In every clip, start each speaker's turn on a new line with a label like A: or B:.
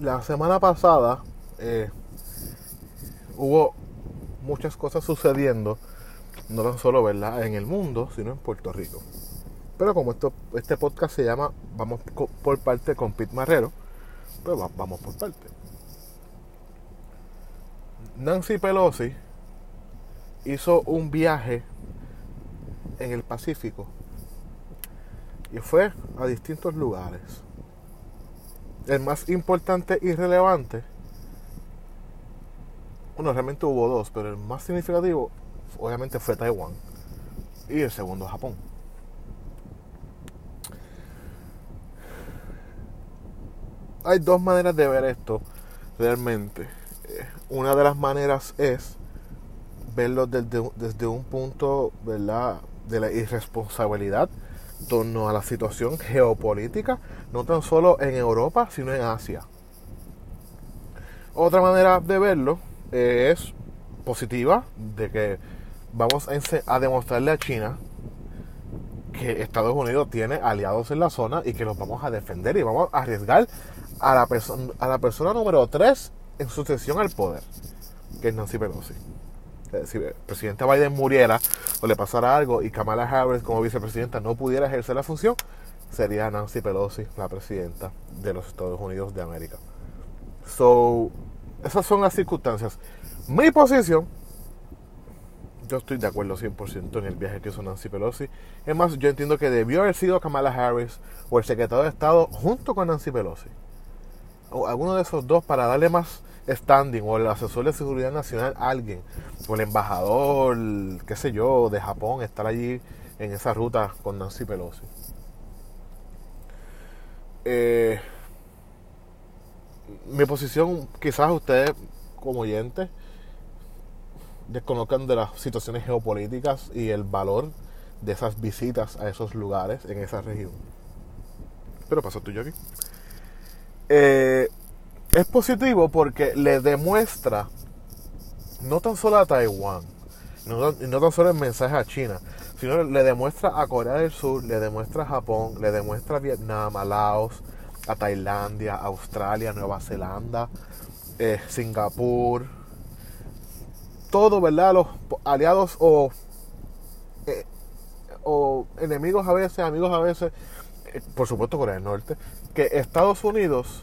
A: la semana pasada eh, hubo muchas cosas sucediendo, no tan solo ¿verdad? en el mundo, sino en Puerto Rico. Pero como esto, este podcast se llama Vamos por parte con Pete Marrero, pues vamos por parte. Nancy Pelosi hizo un viaje en el Pacífico y fue a distintos lugares. El más importante y relevante, bueno, realmente hubo dos, pero el más significativo obviamente fue Taiwán y el segundo Japón. Hay dos maneras de ver esto realmente. Eh, una de las maneras es verlo desde, un punto de la irresponsabilidad torno a la situación geopolítica, no tan solo en Europa, sino en Asia. Otra manera de verlo eh, es positiva, de que vamos a, demostrarle a China que Estados Unidos tiene aliados en la zona y que los vamos a defender y vamos a arriesgar a la, a la persona número 3 en sucesión al poder, que es Nancy Pelosi. Eh, si el presidente Biden muriera o le pasara algo y Kamala Harris como vicepresidenta no pudiera ejercer la función, sería Nancy Pelosi la presidenta de los Estados Unidos de América. So, esas son las circunstancias. Mi posición, yo estoy de acuerdo 100% en el viaje que hizo Nancy Pelosi. Es más, yo entiendo que debió haber sido Kamala Harris o el secretario de Estado junto con Nancy Pelosi. O alguno de esos dos para darle más standing o el asesor de seguridad nacional, alguien, o el embajador, qué sé yo, de Japón, estar allí en esa ruta con Nancy Pelosi. Eh, mi posición, quizás ustedes como oyentes desconozcan de las situaciones geopolíticas y el valor de esas visitas a esos lugares en esa región. Pero pasó tú aquí. Eh, es positivo porque le demuestra no tan solo a Taiwán, no, no tan solo el mensaje a China, sino le demuestra a Corea del Sur, le demuestra a Japón, le demuestra a Vietnam, a Laos, a Tailandia, Australia, Nueva Zelanda, eh, Singapur, todo, ¿verdad? Los aliados o, eh, o enemigos a veces, amigos a veces, eh, por supuesto Corea del Norte, que Estados Unidos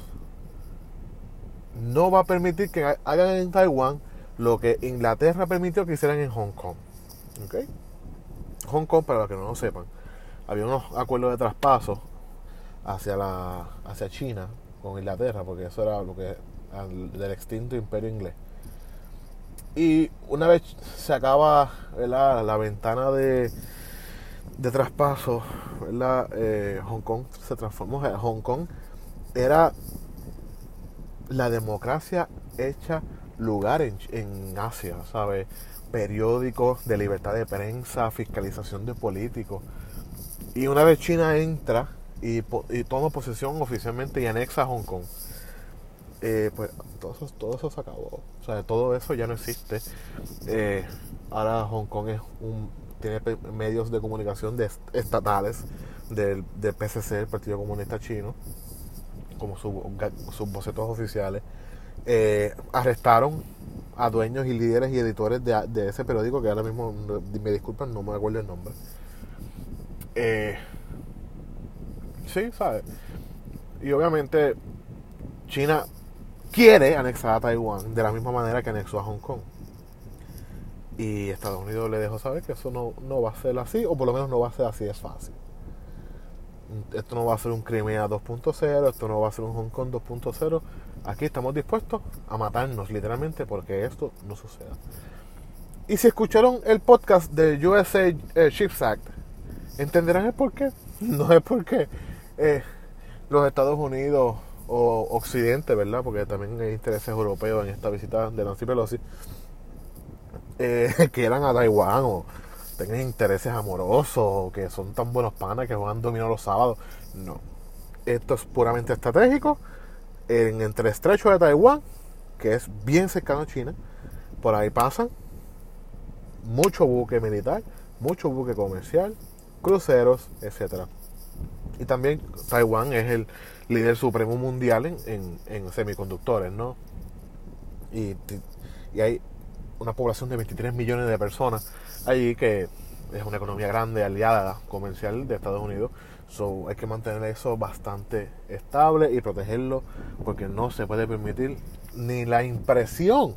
A: no va a permitir que hagan en Taiwán lo que Inglaterra permitió que hicieran en Hong Kong. Hong Kong, para los que no lo sepan, había unos acuerdos de traspaso hacia, la, hacia China con Inglaterra, porque eso era lo que del extinto imperio inglés. Y una vez se acaba la ventana de, de traspaso, eh, Hong Kong se transformó. Hong Kong era la democracia hecha lugar en, Asia, ¿sabes? Periódicos de libertad de prensa, fiscalización de políticos. Y una vez China entra y, toma posesión oficialmente y anexa a Hong Kong, eh, pues todo eso, todo eso se acabó. O sea, todo eso ya no existe. Eh, ahora Hong Kong es un, tiene medios de comunicación de, estatales del, del PCC, el Partido Comunista Chino como sus bocetos oficiales, eh, arrestaron a dueños y líderes y editores de, ese periódico, que ahora mismo, me disculpan, no me acuerdo el nombre. Eh, sí, ¿sabes? Y obviamente China quiere anexar a Taiwán de la misma manera que anexó a Hong Kong. Y Estados Unidos le dejó saber que eso no, no va a ser así, o por lo menos no va a ser así, es fácil esto no va a ser un Crimea 2.0, esto no va a ser un Hong Kong 2.0. Aquí estamos dispuestos a matarnos literalmente porque esto no suceda. Y si escucharon el podcast del USA eh, Ships Act, entenderán el por qué. No es porque eh, los Estados Unidos o Occidente, ¿verdad? Porque también hay intereses europeos en esta visita de Nancy Pelosi, eh, quieran a Taiwán o tengan intereses amorosos, que son tan buenos panas que juegan dominó los sábados. No. Esto es puramente estratégico. En, entre el estrecho de Taiwán, que es bien cercano a China, por ahí pasan mucho buque militar, mucho buque comercial, cruceros, etcétera. Y también Taiwán es el, líder supremo mundial en, en, semiconductores, ¿no? Y, y, hay una población de 23 millones de personas allí que es una economía grande, aliada comercial de Estados Unidos. So, hay que mantener eso bastante estable y protegerlo porque no se puede permitir ni la impresión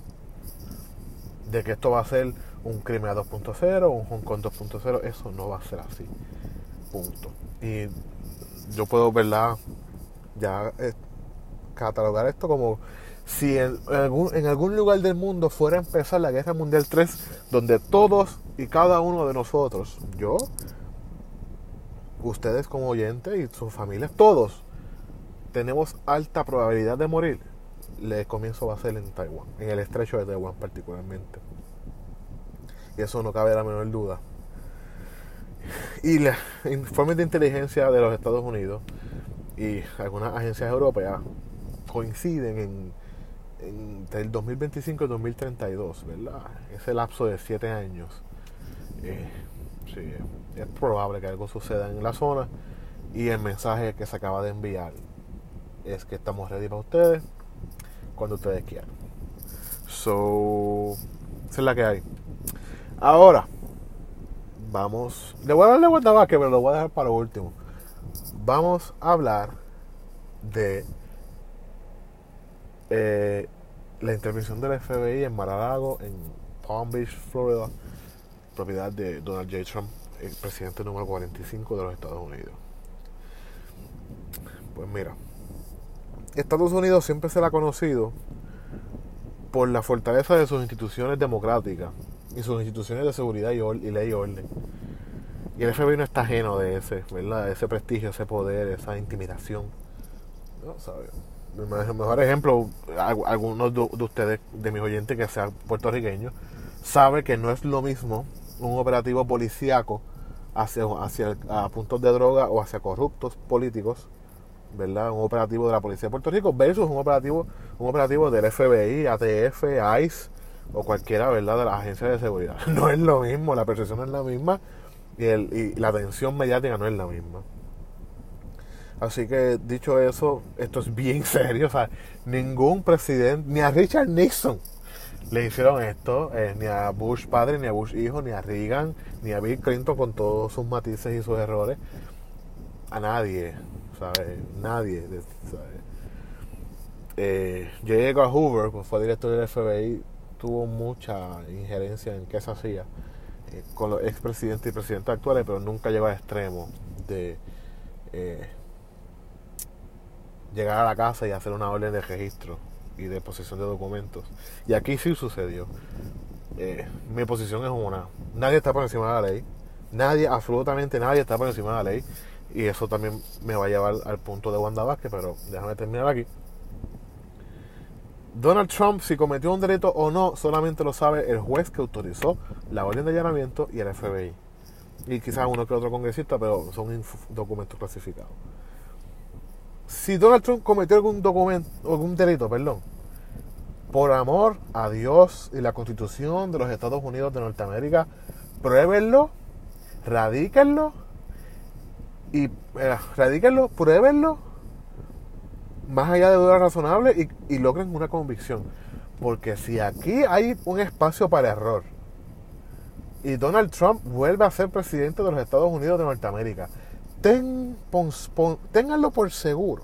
A: de que esto va a ser un crimen 2.0, un Hong Kong 2.0, eso no va a ser así. Punto. Y yo puedo, ¿verdad? Ya eh, catalogar esto como si en algún, lugar del mundo fuera a empezar la Guerra Mundial 3, donde todos y cada uno de nosotros, yo, ustedes como oyentes y sus familias, todos tenemos alta probabilidad de morir, el comienzo va a ser en Taiwán, en el estrecho de Taiwán particularmente. Y eso no cabe la menor duda. Y los informes de inteligencia de los Estados Unidos y algunas agencias europeas coinciden en, entre el 2025 y el 2032, ¿verdad? Ese lapso de siete años. Eh, sí, es probable que algo suceda en la zona y el mensaje que se acaba de enviar es que estamos ready para ustedes cuando ustedes quieran. So, esa es la que hay. Ahora, vamos. Le voy a darle vuelta que pero lo voy a dejar para último. Vamos a hablar de eh, la intervención del FBI en Mar-a-Lago, en Palm Beach, Florida, propiedad de Donald J. Trump, el presidente número 45 de los Estados Unidos. Pues mira, Estados Unidos siempre se le ha conocido por la fortaleza de sus instituciones democráticas y sus instituciones de seguridad y, ley y orden. Y el FBI no está ajeno de ese, ¿verdad? Ese prestigio, ese poder, esa intimidación. ¿No? El mejor ejemplo, algunos de ustedes, de mis oyentes que sean puertorriqueños, sabe que no es lo mismo un operativo policíaco hacia, hacia a puntos de droga o hacia corruptos políticos, ¿verdad? Un operativo de la Policía de Puerto Rico versus un operativo, un operativo del FBI, ATF, ICE o cualquiera, ¿verdad? De las agencias de seguridad. No es lo mismo, la percepción es la misma y, el, y la atención mediática no es la misma. Así que dicho eso, esto es bien serio. O sea, ningún presidente, ni a Richard Nixon le hicieron esto, eh, ni a Bush padre, ni a Bush hijo, ni a Reagan, ni a Bill Clinton con todos sus matices y sus errores. A nadie, ¿sabes? Nadie, ¿sabes? Eh, J. Edgar Hoover, pues fue director del FBI, tuvo mucha injerencia en qué se hacía eh, con los expresidentes y presidentes actuales, pero nunca llegó a extremo de eh, llegar a la casa y hacer una orden de registro y de posesión de documentos. Y aquí sí sucedió. Eh, mi posición es una. Nadie está por encima de la ley. Nadie, absolutamente nadie está por encima de la ley. Y eso también me va a llevar al punto de Wanda Vázquez, pero déjame terminar aquí. Donald Trump, si cometió un delito o no, solamente lo sabe el juez que autorizó la orden de allanamiento y el FBI. Y quizás uno que otro congresista, pero son documentos clasificados. Si Donald Trump cometió algún documento, algún delito, perdón, por amor a Dios y la Constitución de los Estados Unidos de Norteamérica, pruébenlo, radíquenlo y eh, radíquenlo, pruébenlo más allá de duda razonable y, y logren una convicción. Porque si aquí hay un espacio para error y Donald Trump vuelve a ser presidente de los Estados Unidos de Norteamérica, ten, ténganlo por seguro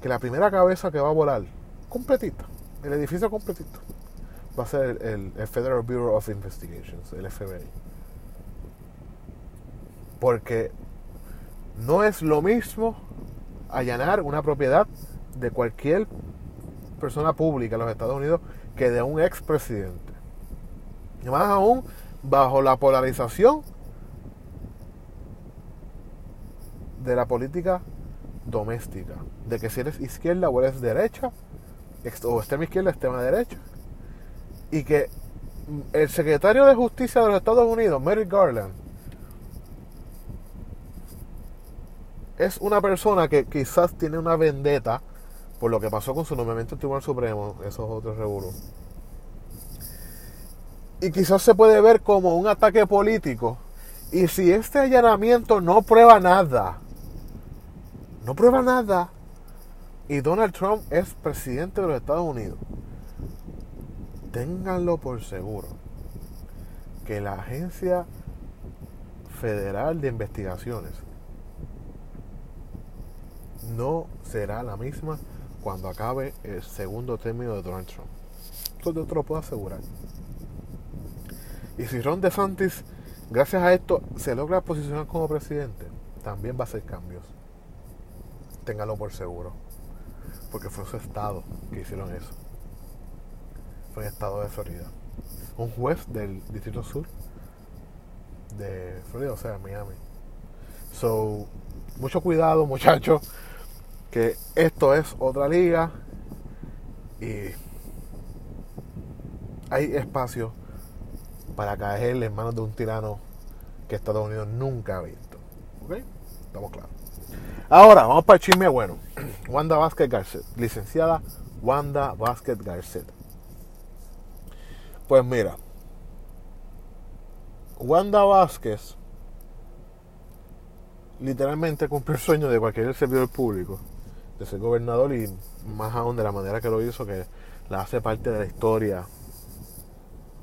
A: que la primera cabeza que va a volar, completita, el edificio completito, va a ser el, el Federal Bureau of Investigations, el FBI. Porque no es lo mismo allanar una propiedad de cualquier persona pública en los Estados Unidos que de un expresidente. Y más aún bajo la polarización de la política doméstica. De que si eres izquierda o eres derecha, o extrema izquierda, extrema derecha. Y que el secretario de Justicia de los Estados Unidos, Merrick Garland, es una persona que quizás tiene una vendetta por lo que pasó con su nombramiento en el Tribunal Supremo, esos otros revuelos. Y quizás se puede ver como un ataque político. Y si este allanamiento no prueba nada, no prueba nada y Donald Trump es presidente de los Estados Unidos. Ténganlo por seguro que la Agencia Federal de Investigaciones no será la misma cuando acabe el segundo término de Donald Trump. Eso te lo puedo asegurar. Y si Ron DeSantis, gracias a esto, se logra posicionar como presidente, también va a hacer cambios. Téngalo por seguro. Porque fue su estado que hicieron eso. Fue el estado de Florida. Un juez del Distrito Sur de Florida, o sea, Miami. So, mucho cuidado, muchachos, que esto es otra liga y hay espacio para caer en manos de un tirano que Estados Unidos nunca ha visto. ¿Ok? Estamos claros. Ahora, vamos para el chisme bueno. Wanda Vázquez Garcet, licenciada Wanda Vázquez Garcet. Pues mira, Wanda Vázquez literalmente cumplió el sueño de cualquier servidor público, de ser gobernador y más aún de la manera que lo hizo, que la hace parte de la historia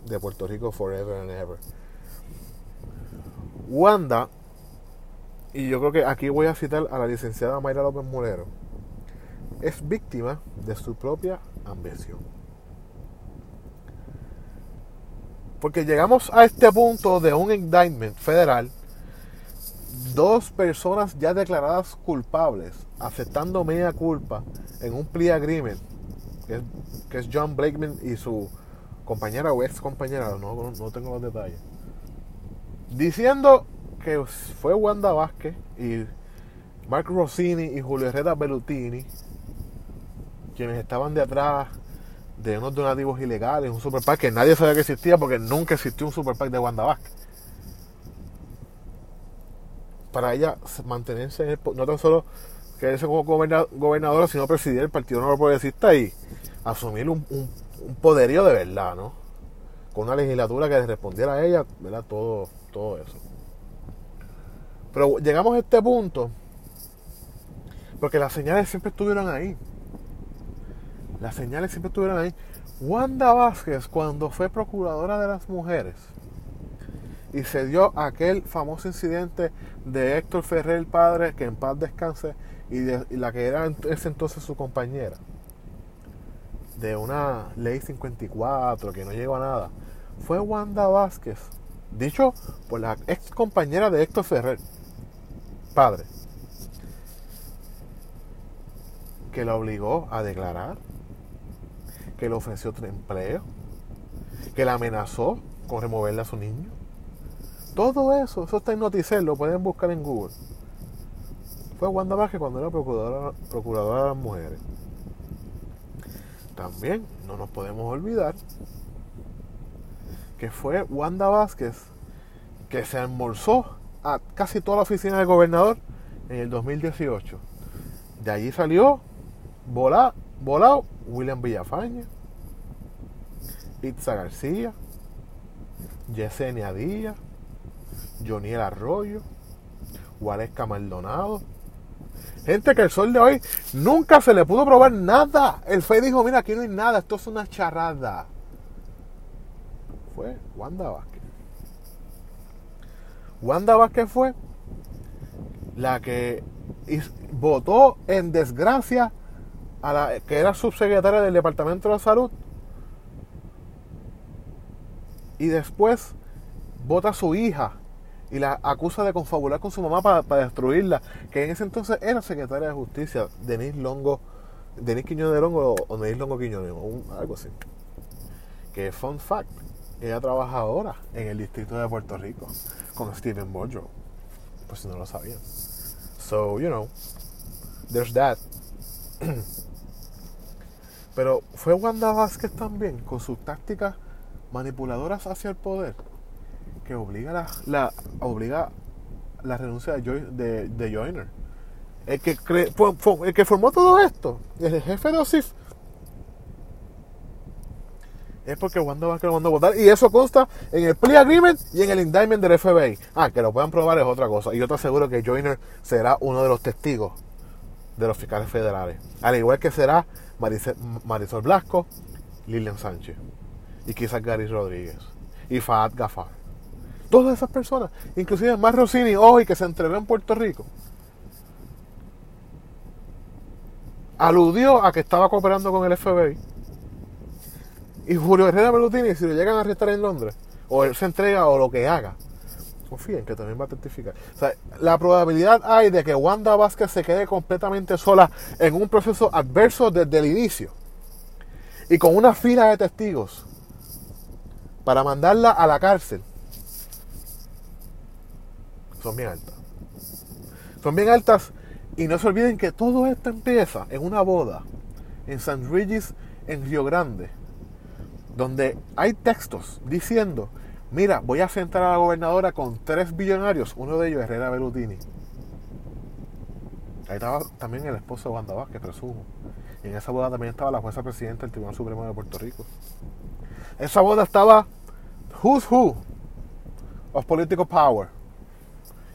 A: de Puerto Rico forever and ever. Wanda, y yo creo que aquí voy a citar a la licenciada Mayra López Molero, es víctima de su propia ambición. Porque llegamos a este punto de un indictment federal, dos personas ya declaradas culpables, aceptando media culpa en un plea agreement, que es, que es John Blakeman y su compañera o ex compañera, no, no tengo los detalles, diciendo que fue Wanda Vázquez y Mark Rossini y Julio Herrera Bellutini quienes estaban de atrás de unos donativos ilegales, un super que nadie sabía que existía porque nunca existió un super de Wanda Vázquez. Para ella mantenerse, no tan solo quererse como gobernadora, sino presidir el Partido Nuevo Progresista y asumir un un poderío de verdad, ¿no? Con una legislatura que respondiera a ella, ¿verdad? Todo, todo eso. Pero llegamos a este punto porque las señales siempre estuvieron ahí. Las señales siempre estuvieron ahí. Wanda Vázquez, cuando fue procuradora de las mujeres y se dio aquel famoso incidente de Héctor Ferrer, el padre, que en paz descanse, y, de, y la que era ese entonces su compañera de una ley 54 que no llegó a nada fue Wanda Vázquez, dicho por la ex compañera de Héctor Ferrer, padre, que la obligó a declarar, que le ofreció otro empleo, que la amenazó con removerle a su niño. Todo eso, eso está en Noticel, lo pueden buscar en Google. Fue Wanda Vázquez cuando era procuradora, procuradora de las mujeres. También no nos podemos olvidar que fue Wanda Vázquez que se almorzó casi toda la oficina del gobernador en el 2018. De allí salió volado, volado William Villafaña, Itza García, Yesenia Díaz, Joniel Arroyo, Guaresca Maldonado, Gente que el sol de hoy nunca se le pudo probar nada. El FEI dijo, mira, aquí no hay nada, esto es una charrada. Fue Wanda Vázquez. Wanda Vázquez fue la que votó en desgracia a la que era subsecretaria del Departamento de Salud y después vota a su hija y la acusa de confabular con su mamá para, destruirla, que en ese entonces era secretaria de justicia, Denise Longo, Denise Quiñones de Longo o Denise Longo Quiñones, o algo así. Que fun fact, ella trabaja ahora en el distrito de Puerto Rico con Stephen Bojo, si no lo sabían. So, you know, there's that. Pero fue Wanda Vázquez también, con sus tácticas manipuladoras hacia el poder que obliga la, la obliga la renuncia de, de, Joyner. El que, el que formó todo esto, el jefe de OSIF, es porque Wanda va a votar. Y eso consta en el plea agreement y en el indictment del FBI. Ah, que lo puedan probar es otra cosa. Y yo te aseguro que Joyner será uno de los testigos de los fiscales federales. Al igual que será Marisol Blasco, Lilian Sánchez y quizás Gary Rodríguez y Fahad Gafar. Todas esas personas, inclusive más Rossini hoy que se entregó en Puerto Rico, aludió a que estaba cooperando con el FBI. Y Julio Herrera Berlutini, si lo llegan a arrestar en Londres, o él se entrega o lo que haga, confíen que también va a testificar. O sea, la probabilidad hay de que Wanda Vázquez se quede completamente sola en un proceso adverso desde el inicio y con una fila de testigos para mandarla a la cárcel son bien altas. Son bien altas y no se olviden que todo esto empieza en una boda en San Regis, en Río Grande, donde hay textos diciendo Mira, voy a sentar a la gobernadora con tres billonarios, uno de ellos Herrera Bellutini. Ahí estaba también el esposo de Wanda Vázquez, presumo. Y en esa boda también estaba la jueza presidenta del Tribunal Supremo de Puerto Rico. Esa boda estaba Who's Who of Political Power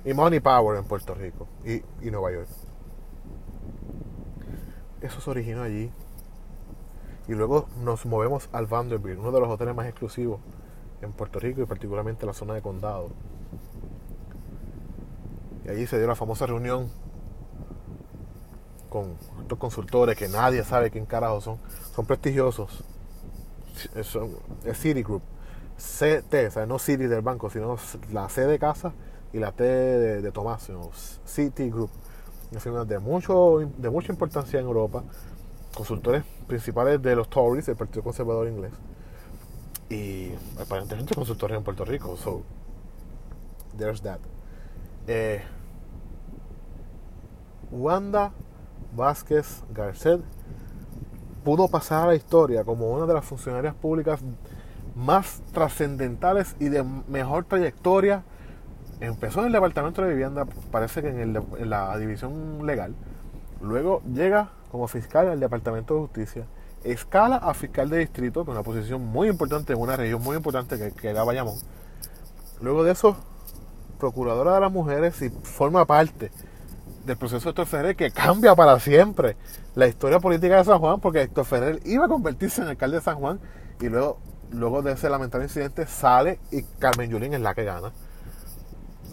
A: y Money Power en Puerto Rico y, y Nueva York. Eso se originó allí. Y luego nos movemos al Vanderbilt, uno de los hoteles más exclusivos en Puerto Rico y particularmente en la zona de condado. Y allí se dio la famosa reunión con estos consultores que nadie sabe quién carajo son. Son prestigiosos. Son, es Citigroup. CT, o sea, no City del banco, sino la C de casa y la T de, Tomás, Citigroup. Una firma de, mucho, de mucha importancia en Europa. Consultores principales de los Tories, el Partido Conservador Inglés y aparentemente consultoría en Puerto Rico. So, there's that. Eh, Wanda Vázquez Garcet pudo pasar a la historia como una de las funcionarias públicas más trascendentales y de mejor trayectoria. Empezó en el Departamento de Vivienda, parece que en, en la división legal. Luego llega como fiscal al Departamento de Justicia escala a fiscal de distrito, con una posición muy importante en una región muy importante que, que era Bayamón. Luego de eso, procuradora de las mujeres y forma parte del proceso de Héctor Ferrer que cambia para siempre la historia política de San Juan, porque Héctor Ferrer iba a convertirse en alcalde de San Juan y luego, luego de ese lamentable incidente sale y Carmen Yulín es la que gana.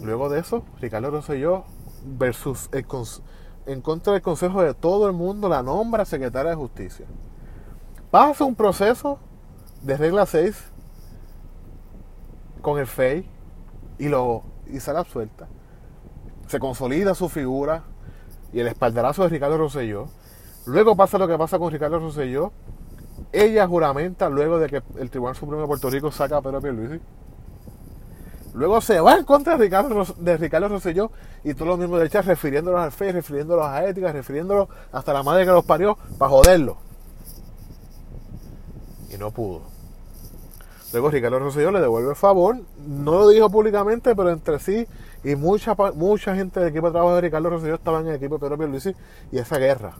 A: Luego de eso, Ricardo Rosselló versus el, en contra del consejo de todo el mundo la nombra secretaria de justicia pasa un proceso de regla 6 con el FEI y, lo, y sale absuelta. Se consolida su figura y el espaldarazo de Ricardo Rosselló. Luego pasa lo que pasa con Ricardo Rosselló. Ella juramenta luego de que el Tribunal Supremo de Puerto Rico saca a Pedro Pierluisi. Luego se va en contra de Ricardo, de Rosselló y todos los miembros del chat refiriéndolos al FEI, refiriéndolos a ética, refiriéndolos hasta la madre que los parió para joderlo y no pudo. Luego Ricardo Rosselló le devuelve el favor, no lo dijo públicamente, pero entre sí y mucha mucha gente del equipo de trabajo de Ricardo Rosselló estaba en el equipo de Pedro Pierluisi y esa guerra,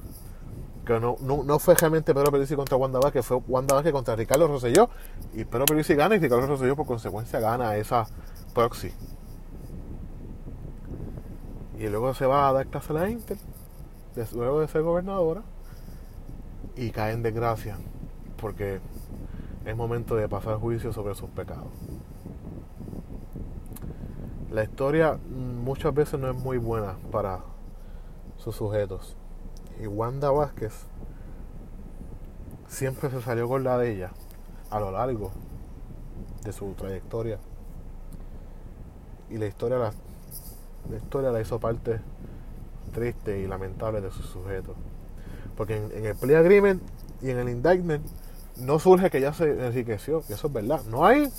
A: que no, no, fue realmente Pedro Pierluisi contra Wanda Vázquez, fue Wanda Vázquez contra Ricardo Rosselló y Pedro Pierluisi gana y Ricardo Rosselló por consecuencia gana esa proxy. Y luego se va a dar a la Inter, luego de ser gobernadora, y cae en desgracia, porque es momento de pasar juicio sobre sus pecados. La historia muchas veces no es muy buena para sus sujetos. Y Wanda Vázquez siempre se salió con la de ella a lo largo de su trayectoria. Y la historia la, historia la hizo parte triste y lamentable de sus sujetos. Porque en, en el plea agreement y en el indictment no surge que ya se enriqueció, que eso es verdad. No hay.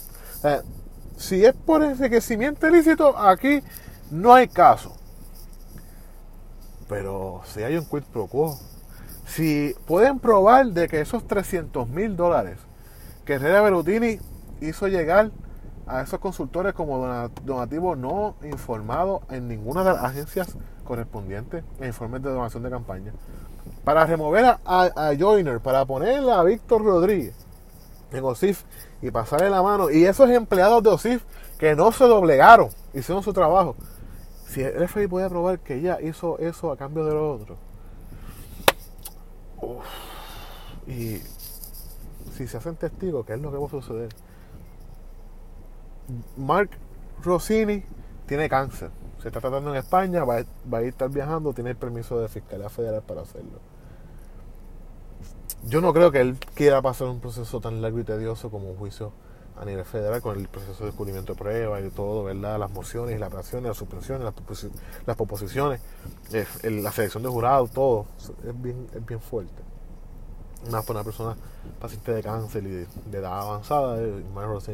A: si es por enriquecimiento ilícito, aquí no hay caso. Pero si hay un quid pro quo, si pueden probar de que esos 300 mil dólares que Herrera Berutini hizo llegar a esos consultores como donativo no informado en ninguna de las agencias correspondientes en informes de donación de campaña, para remover a, a, Joyner, para ponerle a Víctor Rodríguez en OSIF y pasarle la mano. Y esos empleados de OSIF que no se doblegaron, hicieron su trabajo. Si el FBI puede probar que ella hizo eso a cambio de lo otro, Y si se hacen testigos, ¿qué es lo que va a suceder? Mark Rossini tiene cáncer. Se está tratando en España, va, va a estar viajando, tiene el permiso de Fiscalía Federal para hacerlo. Yo no creo que él quiera pasar un proceso tan largo y tedioso como un juicio a nivel federal con el proceso de descubrimiento de pruebas y todo, ¿verdad? Las mociones, las apelaciones, las suspensiones, las, las proposiciones, eh, la selección de jurados, todo. Es bien, es bien fuerte. Una persona paciente de cáncer y de, edad avanzada, eh,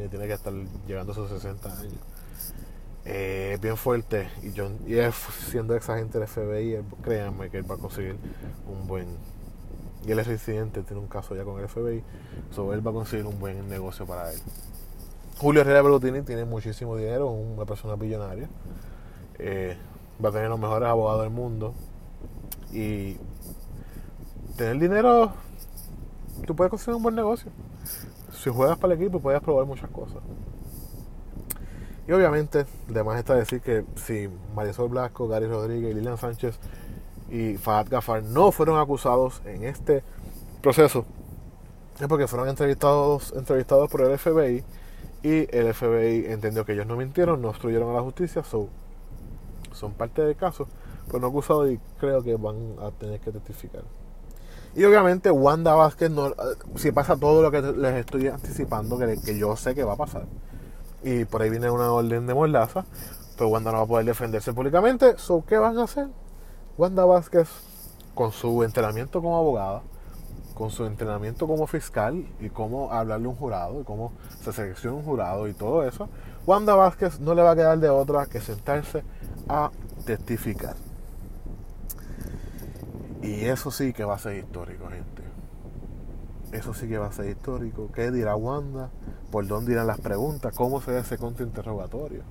A: tiene que estar llegando a sus 60 años. Eh, es bien fuerte y, yo, y él, siendo ex agente del FBI, créanme que él va a conseguir un buen y él es residente, tiene un caso ya con el FBI, so él va a conseguir un buen negocio para él. Julio Herrera Berlutini tiene muchísimo dinero, una persona billonaria, eh, va a tener los mejores abogados del mundo y tener dinero, tú puedes conseguir un buen negocio. Si juegas para el equipo puedes probar muchas cosas. Y obviamente, además está decir que si Marisol Blasco, Gary Rodríguez Lilian Sánchez y Fahad Gafar no fueron acusados en este proceso es porque fueron entrevistados, entrevistados por el FBI y el FBI entendió que ellos no mintieron, no obstruyeron a la justicia, son parte del caso, pero no acusados y creo que van a tener que testificar. Y obviamente Wanda Vázquez, no, si pasa todo lo que les estoy anticipando, que, yo sé que va a pasar, y por ahí viene una orden de mordaza, pues Wanda no va a poder defenderse públicamente, ¿qué van a hacer? Wanda Vázquez, con su entrenamiento como abogada, con su entrenamiento como fiscal y cómo hablarle a un jurado y cómo se selecciona un jurado y todo eso, Wanda Vázquez no le va a quedar de otra que sentarse a testificar. Y eso sí que va a ser histórico, gente. Eso sí que va a ser histórico. ¿Qué dirá Wanda? ¿Por dónde irán las preguntas? ¿Cómo será ese contrainterrogatorio?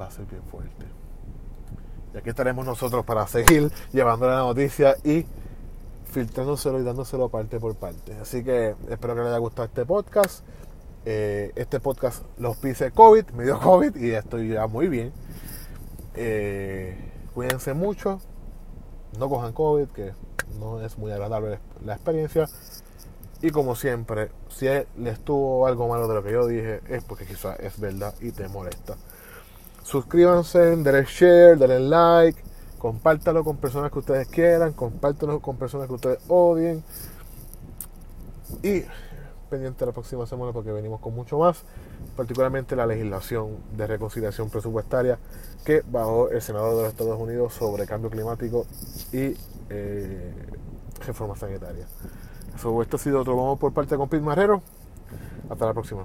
A: Va a ser bien fuerte. Y aquí estaremos nosotros para seguir llevando la noticia y filtrándoselo y dándoselo parte por parte. Así que espero que les haya gustado este podcast. Eh, este podcast los pise COVID, me dio COVID y estoy ya muy bien. Eh, cuídense mucho, no cojan COVID, que no es muy agradable la experiencia. Y como siempre, si les tuvo algo malo de lo que yo dije, es porque quizás es verdad y te molesta suscríbanse, denle share, denle like, compártalo con personas que ustedes quieran, compártalo con personas que ustedes odien. Y pendiente la próxima semana porque venimos con mucho más, particularmente la legislación de reconciliación presupuestaria que bajó el Senado de los Estados Unidos sobre cambio climático y eh, reforma sanitaria. esto ha sido otro vamos por parte de Compit Marrero. Hasta la próxima.